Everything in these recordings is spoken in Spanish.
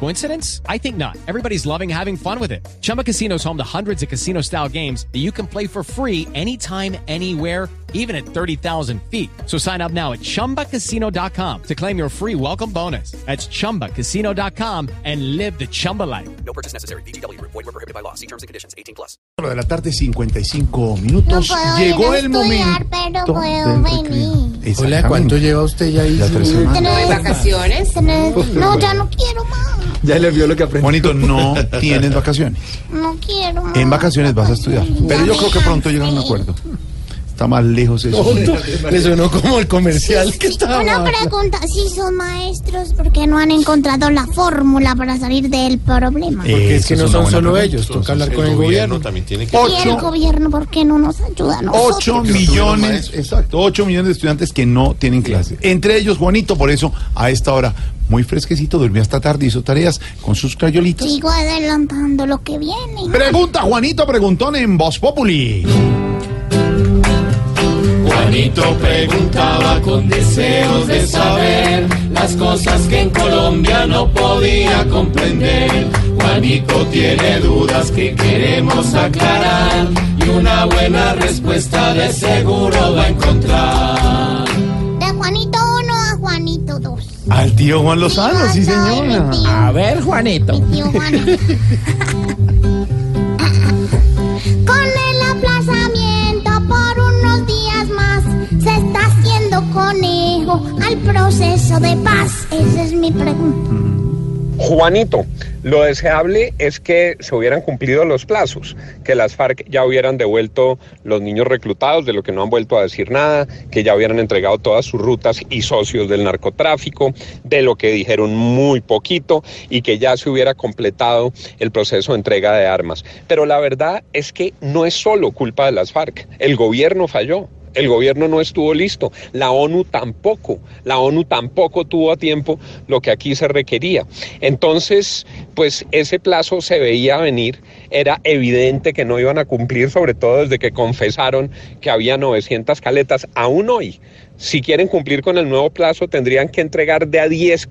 Coincidence? I think not. Everybody's loving having fun with it. Chumba Casino is home to hundreds of casino style games that you can play for free anytime, anywhere, even at 30,000 feet. So sign up now at chumbacasino.com to claim your free welcome bonus. That's chumbacasino.com and live the Chumba life. No purchase necessary. BGW. Void were prohibited by law. See terms and conditions. 18 plus. de la tarde, 55 No minutos. puedo Llegó ir el estudiar, momento. pero puedo venir. Hola, ¿cuánto lleva usted ya ahí? Ya tres semanas. Tener- vacaciones? tener- No, ya no quiero más. Ya le vio lo que aprendió. Juanito, no tienes vacaciones. No quiero. En vacaciones vas a estudiar. Pero yo creo que pronto llegan a un acuerdo. Está más lejos eso. Le sonó como el comercial que estaba. Una pregunta, si son maestros, ¿por qué no han encontrado la fórmula para salir del problema? Porque es que no son solo pregunta. ellos, toca hablar con el gobierno. también tiene que ¿Y el gobierno por qué no nos ayuda a nosotros? ocho millones, exacto, ocho millones de estudiantes que no tienen clase. Entre ellos, Juanito, por eso, a esta hora, muy fresquecito, durmió hasta tarde, hizo tareas con sus crayolitas. Sigo adelantando lo que viene. Pregunta, Juanito, preguntón en Voz Populi. Juanito preguntaba con deseos de saber las cosas que en Colombia no podía comprender. Juanito tiene dudas que queremos aclarar y una buena respuesta de seguro va a encontrar. De Juanito 1 a Juanito 2. Al tío Juan Lozano, sí, señora. A ver, Juanito. Mi tío Juan. proceso de paz. Esa es mi pregunta. Juanito, lo deseable es que se hubieran cumplido los plazos, que las FARC ya hubieran devuelto los niños reclutados, de lo que no han vuelto a decir nada, que ya hubieran entregado todas sus rutas y socios del narcotráfico, de lo que dijeron muy poquito y que ya se hubiera completado el proceso de entrega de armas. Pero la verdad es que no es solo culpa de las FARC, el gobierno falló. El gobierno no estuvo listo, la ONU tampoco, la ONU tampoco tuvo a tiempo lo que aquí se requería. Entonces, pues ese plazo se veía venir, era evidente que no iban a cumplir, sobre todo desde que confesaron que había 900 caletas. Aún hoy, si quieren cumplir con el nuevo plazo, tendrían que entregar de a 10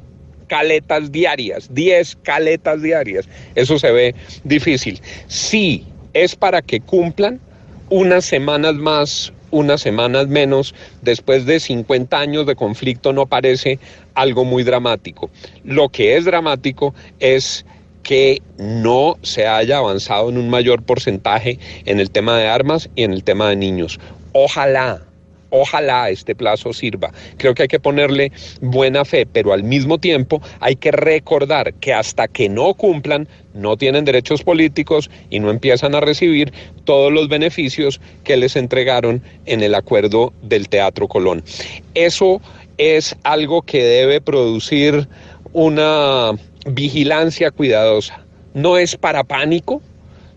caletas diarias, 10 caletas diarias. Eso se ve difícil. Sí, es para que cumplan unas semanas más, unas semanas menos, después de 50 años de conflicto no parece algo muy dramático. Lo que es dramático es que no se haya avanzado en un mayor porcentaje en el tema de armas y en el tema de niños. Ojalá, Ojalá este plazo sirva. Creo que hay que ponerle buena fe, pero al mismo tiempo hay que recordar que hasta que no cumplan, no tienen derechos políticos y no empiezan a recibir todos los beneficios que les entregaron en el acuerdo del Teatro Colón. Eso es algo que debe producir una vigilancia cuidadosa. No es para pánico,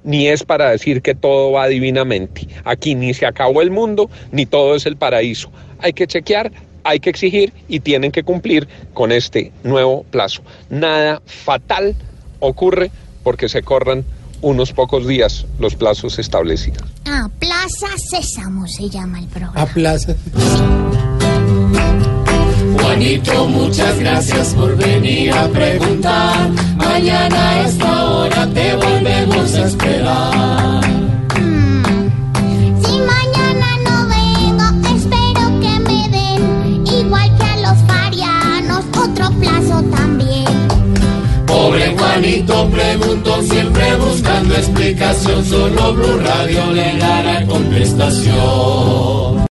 ni es para decir que todo va divinamente. Aquí ni se acabó el mundo, ni todo es el paraíso. Hay que chequear, hay que exigir y tienen que cumplir con este nuevo plazo. Nada fatal ocurre porque se corran unos pocos días los plazos establecidos. Ah, Plaza Sésamo se llama el programa. A plaza. Juanito, muchas gracias por venir a preguntar. Mañana a esta hora te volvemos a esperar. Si mañana no vengo, espero que me den, igual que a los farianos, otro plazo también. Pobre Juanito preguntó siempre buscando explicación, solo Blue Radio le dará contestación.